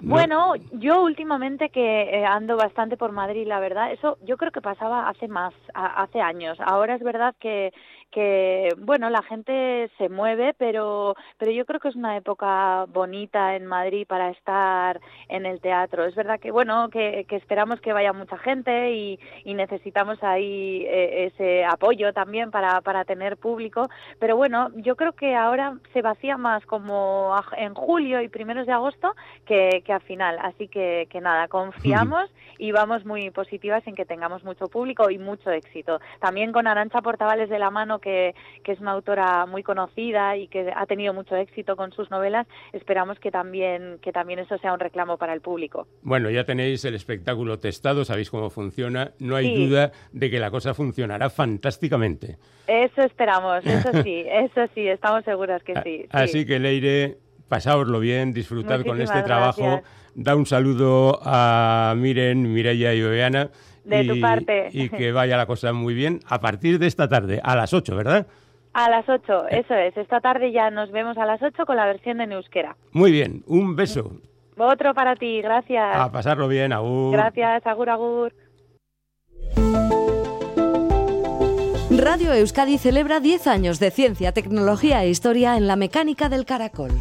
I: Bueno, yo últimamente que eh, ando bastante por Madrid, la verdad, eso yo creo que pasaba hace más, hace años. Ahora es verdad que que bueno la gente se mueve pero pero yo creo que es una época bonita en Madrid para estar en el teatro. Es verdad que bueno que, esperamos que vaya mucha gente y, necesitamos ahí eh, ese apoyo también para, para tener público. Pero bueno yo creo que ahora se vacía más como en julio y primeros de agosto que, que al final. Así que, que nada confiamos y vamos muy positivas en que tengamos mucho público y mucho éxito. También con Arancha Portavales de la mano que, es una autora muy conocida y que ha tenido mucho éxito con sus novelas, esperamos que también, que también eso sea un reclamo para el público.
A: Bueno, ya tenéis el espectáculo testado, sabéis cómo funciona, no hay duda de que la cosa funcionará fantásticamente.
I: Eso esperamos, eso sí, eso sí, estamos seguras que sí.
A: Así que Leire, pasáoslo bien, disfrutad con este trabajo. Da un saludo a Miren, Mireia y Oeana
I: de tu parte.
A: Y que vaya la cosa muy bien a partir de esta tarde, a las 8, ¿verdad?
I: A las 8, eh. eso es. Esta tarde ya nos vemos a las 8 con la versión de Euskera.
A: Muy bien, un beso.
I: Otro para ti, gracias.
A: A pasarlo bien, agur.
I: Gracias, agur, agur.
J: Radio Euskadi celebra 10 años de ciencia, tecnología e historia en la mecánica del caracol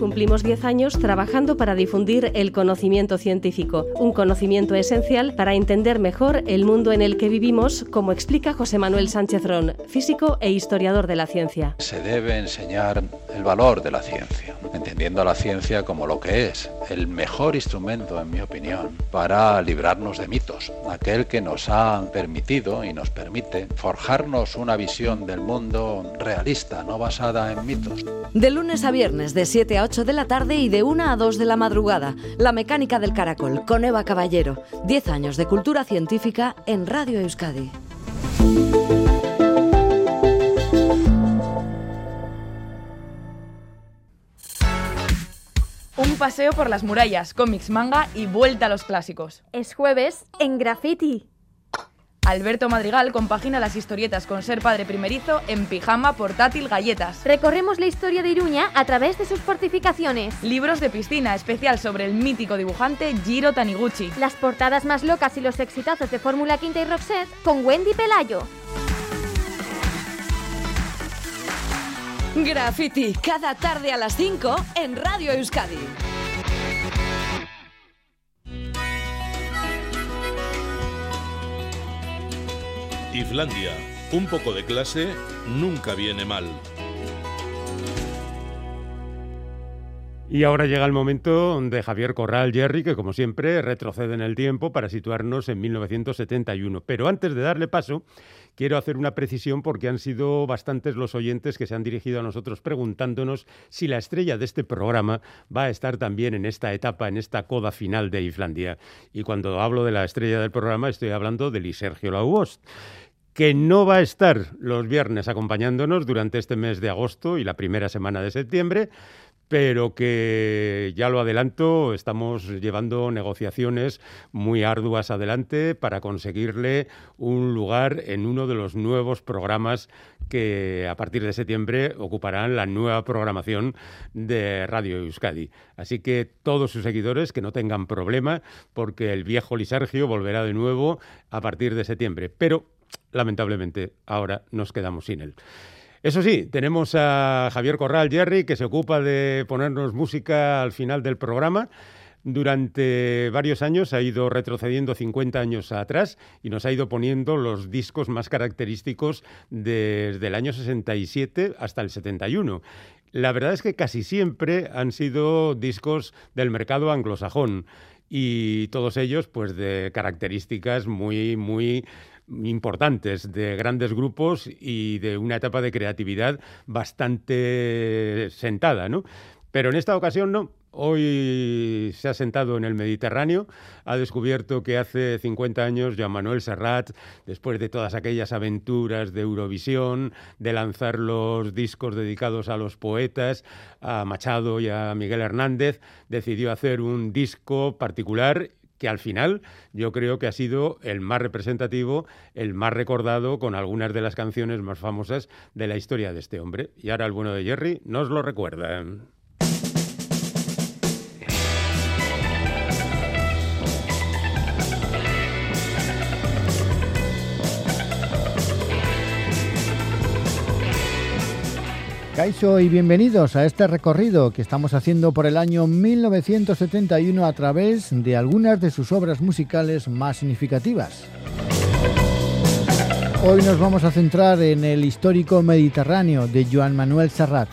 K: cumplimos 10 años trabajando para difundir el conocimiento científico, un conocimiento esencial para entender mejor el mundo en el que vivimos, como explica José Manuel Sánchez Ron, físico e historiador de la ciencia.
L: Se debe enseñar el valor de la ciencia, entendiendo a la ciencia como lo que es, el mejor instrumento, en mi opinión, para librarnos de mitos, aquel que nos ha permitido y nos permite forjarnos una visión del mundo realista, no basada en mitos.
J: De lunes a viernes, de 7 a 8 de la tarde y de 1 a 2 de la madrugada. La mecánica del caracol con Eva Caballero. 10 años de cultura científica en Radio Euskadi.
M: Paseo por las murallas, cómics, manga y vuelta a los clásicos.
N: Es jueves en Graffiti.
M: Alberto Madrigal compagina las historietas con ser padre primerizo en pijama, portátil, galletas.
N: Recorremos la historia de Iruña a través de sus fortificaciones.
M: Libros de piscina, especial sobre el mítico dibujante Giro Taniguchi.
N: Las portadas más locas y los exitazos de Fórmula Quinta y Roxette con Wendy Pelayo.
J: Graffiti, cada tarde a las 5 en Radio Euskadi.
H: Islandia. Un poco de clase nunca viene mal.
A: Y ahora llega el momento de Javier Corral Jerry, que como siempre retrocede en el tiempo para situarnos en 1971. Pero antes de darle paso, quiero hacer una precisión porque han sido bastantes los oyentes que se han dirigido a nosotros preguntándonos si la estrella de este programa va a estar también en esta etapa, en esta coda final de Islandia. Y cuando hablo de la estrella del programa estoy hablando de Sergio Lauost que no va a estar los viernes acompañándonos durante este mes de agosto y la primera semana de septiembre, pero que ya lo adelanto, estamos llevando negociaciones muy arduas adelante para conseguirle un lugar en uno de los nuevos programas que a partir de septiembre ocuparán la nueva programación de Radio Euskadi. Así que todos sus seguidores que no tengan problema porque el viejo Lisargio volverá de nuevo a partir de septiembre, pero lamentablemente ahora nos quedamos sin él. Eso sí, tenemos a Javier Corral Jerry, que se ocupa de ponernos música al final del programa. Durante varios años ha ido retrocediendo 50 años atrás y nos ha ido poniendo los discos más característicos desde el año 67 hasta el 71. La verdad es que casi siempre han sido discos del mercado anglosajón y todos ellos pues de características muy muy importantes, de grandes grupos y de una etapa de creatividad bastante sentada, ¿no? Pero en esta ocasión no. Hoy se ha sentado en el Mediterráneo, ha descubierto que hace 50 años Joan Manuel Serrat, después de todas aquellas aventuras de Eurovisión, de lanzar los discos dedicados a los poetas, a Machado y a Miguel Hernández, decidió hacer un disco particular que al final yo creo que ha sido el más representativo, el más recordado con algunas de las canciones más famosas de la historia de este hombre. Y ahora el bueno de Jerry nos lo recuerda.
O: Caixo y bienvenidos a este recorrido que estamos haciendo por el año 1971 a través de algunas de sus obras musicales más significativas. Hoy nos vamos a centrar en el histórico Mediterráneo de Joan Manuel Serrat.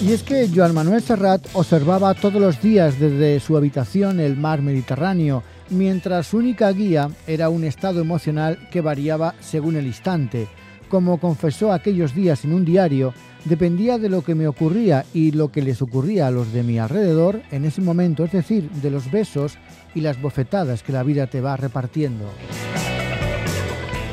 O: Y es que Joan Manuel Serrat observaba todos los días desde su habitación el mar Mediterráneo, mientras su única guía era un estado emocional que variaba según el instante. Como confesó aquellos días en un diario, dependía de lo que me ocurría y lo que les ocurría a los de mi alrededor en ese momento, es decir, de los besos y las bofetadas que la vida te va repartiendo.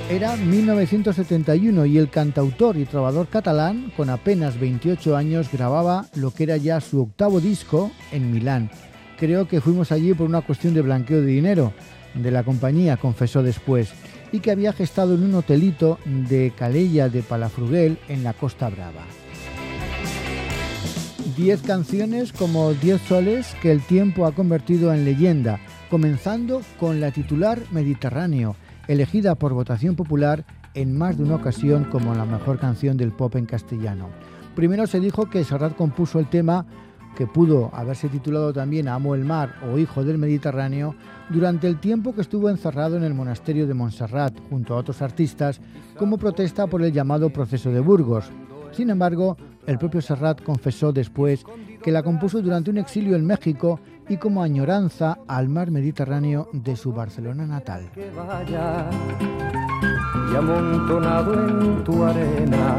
O: Era 1971 y el cantautor y trovador catalán, con apenas 28 años, grababa lo que era ya su octavo disco en Milán. Creo que fuimos allí por una cuestión de blanqueo de dinero de la compañía, confesó después, y que había gestado en un hotelito de Calella de Palafrugel en la Costa Brava. Diez canciones como Diez soles que el tiempo ha convertido en leyenda, comenzando con la titular Mediterráneo, elegida por votación popular en más de una ocasión como la mejor canción del pop en castellano. Primero se dijo que Serrat compuso el tema que pudo haberse titulado también Amo el mar o Hijo del Mediterráneo durante el tiempo que estuvo encerrado en el monasterio de Montserrat junto a otros artistas como protesta por el llamado proceso de Burgos. Sin embargo, el propio Serrat confesó después que la compuso durante un exilio en México y como añoranza al mar Mediterráneo de su Barcelona natal.
P: y amontonado en tu arena,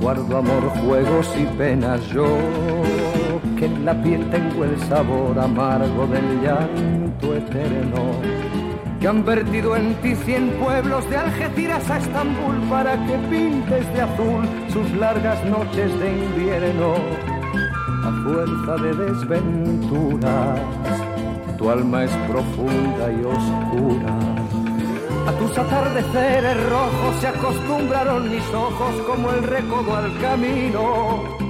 P: guardo amor, juegos y penas yo, que en la piel tengo el sabor amargo del llanto eterno. Que han vertido en ti cien pueblos de Algeciras a Estambul para que pintes de azul sus largas noches de invierno a fuerza de desventuras, tu alma es profunda y oscura. A tus atardeceres rojos se acostumbraron mis ojos como el recodo al camino.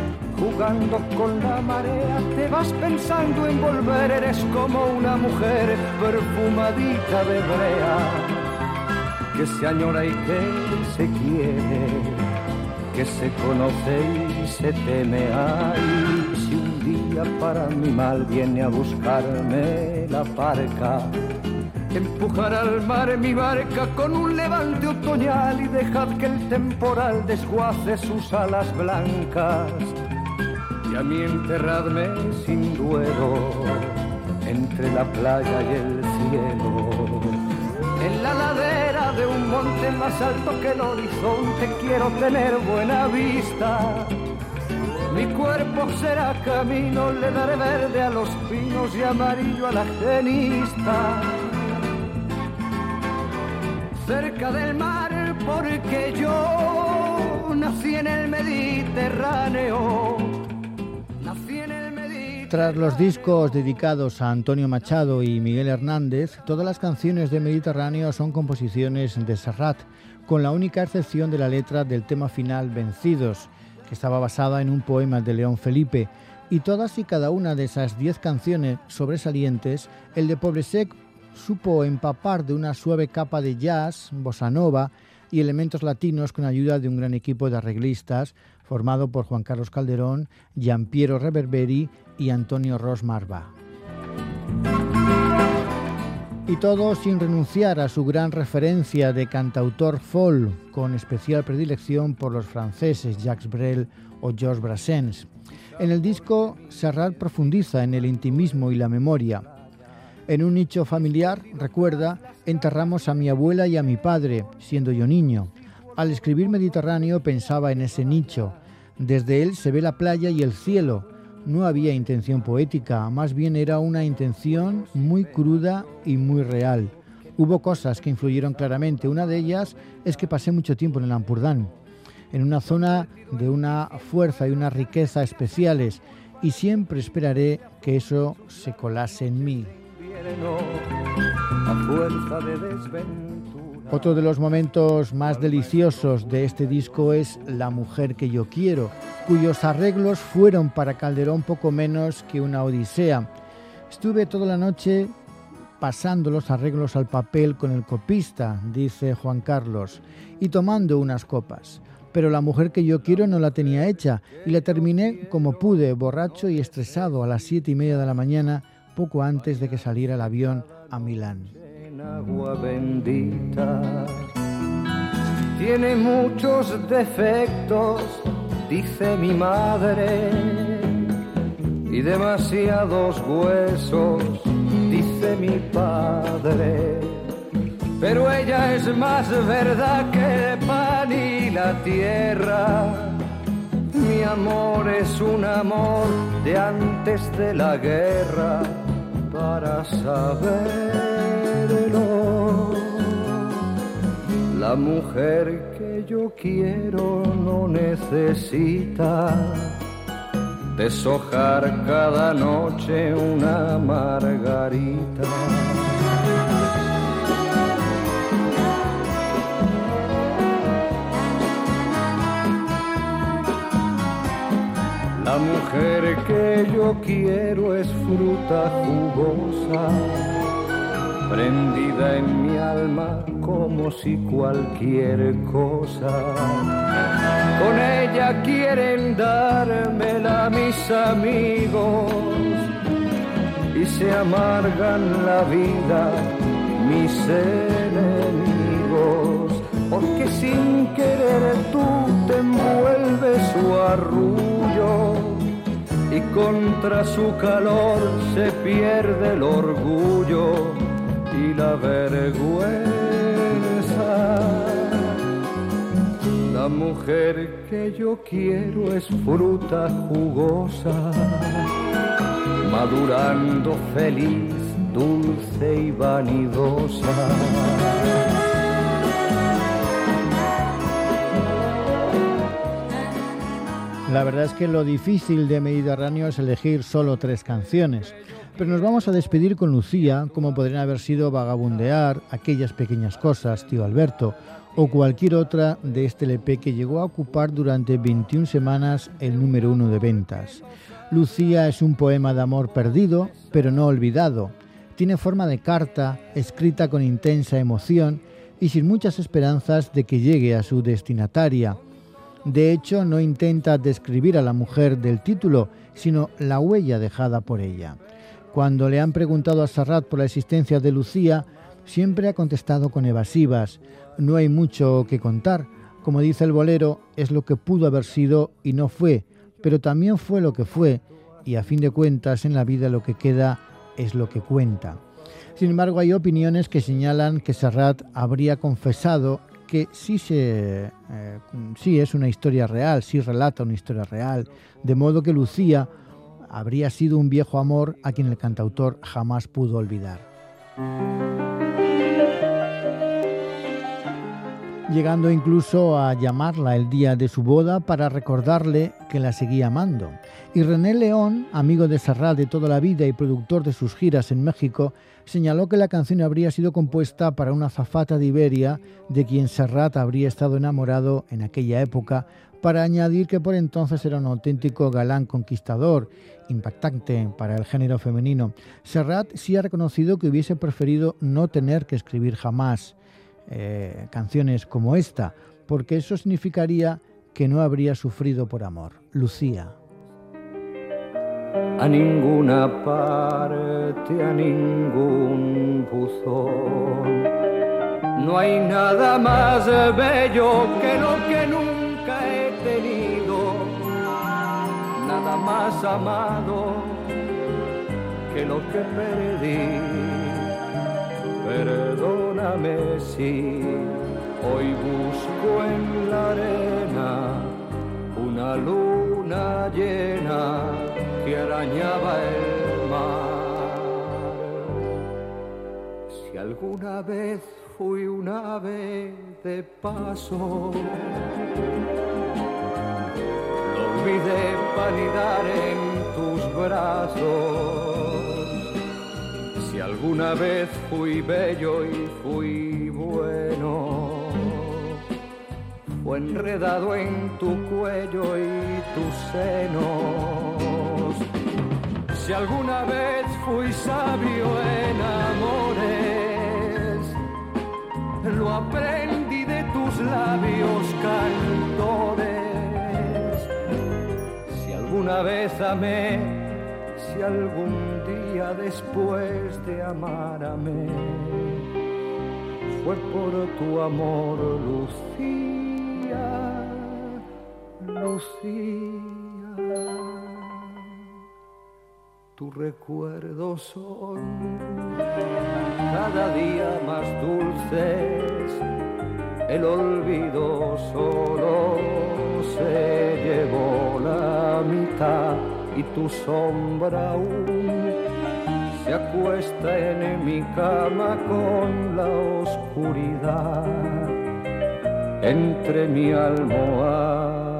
P: Jugando con la marea, te vas pensando en volver, eres como una mujer perfumadita de brea, que se añora y que se quiere, que se conoce y se teme. Ay, si un día para mi mal viene a buscarme la parca. Empujar al mar mi barca con un levante otoñal y dejad que el temporal desguace sus alas blancas. Y a mí enterradme sin duelo entre la playa y el cielo. En la ladera de un monte más alto que el horizonte quiero tener buena vista mi cuerpo será camino, le daré verde a los pinos y amarillo a la genista. Cerca del mar, porque yo nací en el Mediterráneo.
O: Tras los discos dedicados a Antonio Machado y Miguel Hernández, todas las canciones de Mediterráneo son composiciones de Serrat, con la única excepción de la letra del tema final Vencidos estaba basada en un poema de León Felipe, y todas y cada una de esas diez canciones sobresalientes, el de Poblesec supo empapar de una suave capa de jazz, bossa nova y elementos latinos con ayuda de un gran equipo de arreglistas formado por Juan Carlos Calderón, Giampiero Reverberi y Antonio Ros Marva y todo sin renunciar a su gran referencia de cantautor folk, con especial predilección por los franceses Jacques Brel o Georges Brassens. En el disco, Serrat profundiza en el intimismo y la memoria. En un nicho familiar, recuerda, enterramos a mi abuela y a mi padre, siendo yo niño. Al escribir Mediterráneo pensaba en ese nicho. Desde él se ve la playa y el cielo, no había intención poética, más bien era una intención muy cruda y muy real. Hubo cosas que influyeron claramente. Una de ellas es que pasé mucho tiempo en el Ampurdán. en una zona de una fuerza y una riqueza especiales, y siempre esperaré que eso se colase en mí. Otro de los momentos más deliciosos de este disco es La mujer que yo quiero, cuyos arreglos fueron para Calderón poco menos que una odisea. Estuve toda la noche pasando los arreglos al papel con el copista, dice Juan Carlos, y tomando unas copas. Pero la mujer que yo quiero no la tenía hecha y la terminé como pude, borracho y estresado a las siete y media de la mañana, poco antes de que saliera el avión a Milán.
P: agua bendita. Tiene muchos defectos, dice mi madre, y demasiados huesos, dice mi padre. Pero ella es más verdad que el pan y la tierra. Mi amor es un amor de antes de la guerra para saberlo. La mujer que yo quiero no necesita deshojar cada noche una margarita. Mujer que yo quiero es fruta jugosa, prendida en mi alma como si cualquier cosa. Con ella quieren dármela mis amigos y se amargan la vida mis enemigos, porque sin querer tú te envuelves su arrullo y contra su calor se pierde el orgullo y la vergüenza. La mujer que yo quiero es fruta jugosa, madurando feliz, dulce y vanidosa.
O: La verdad es que lo difícil de Mediterráneo es elegir solo tres canciones. Pero nos vamos a despedir con Lucía, como podrían haber sido Vagabundear, Aquellas Pequeñas Cosas, Tío Alberto, o cualquier otra de este LP que llegó a ocupar durante 21 semanas el número uno de ventas. Lucía es un poema de amor perdido, pero no olvidado. Tiene forma de carta, escrita con intensa emoción y sin muchas esperanzas de que llegue a su destinataria. De hecho, no intenta describir a la mujer del título, sino la huella dejada por ella. Cuando le han preguntado a Serrat por la existencia de Lucía, siempre ha contestado con evasivas. No hay mucho que contar. Como dice el bolero, es lo que pudo haber sido y no fue, pero también fue lo que fue, y a fin de cuentas en la vida lo que queda es lo que cuenta. Sin embargo, hay opiniones que señalan que Serrat habría confesado que sí, se, eh, sí es una historia real, sí relata una historia real, de modo que Lucía habría sido un viejo amor a quien el cantautor jamás pudo olvidar. Llegando incluso a llamarla el día de su boda para recordarle que la seguía amando. Y René León, amigo de Serrat de toda la vida y productor de sus giras en México, señaló que la canción habría sido compuesta para una zafata de Iberia de quien Serrat habría estado enamorado en aquella época, para añadir que por entonces era un auténtico galán conquistador, impactante para el género femenino. Serrat sí ha reconocido que hubiese preferido no tener que escribir jamás eh, canciones como esta, porque eso significaría que no habría sufrido por amor. Lucía.
P: A ninguna parte, a ningún buzón. No hay nada más bello que lo que nunca he tenido, nada más amado que lo que perdí. Perdóname si hoy busco en la arena una luna llena que arañaba el mar. Si alguna vez fui una vez de paso. Lo olvidé vanidad en tus brazos. Si alguna vez fui bello y fui bueno, fue enredado en tu cuello y tus senos. Si alguna vez fui sabio en amores, lo aprendí de tus labios cantores. Si alguna vez amé, si algún día después de amar fue por tu amor, Lucía, Lucía. Tus recuerdos son. Cada día más dulces, el olvido solo se llevó la mitad y tu sombra aún se acuesta en mi cama con la oscuridad. Entre mi almohada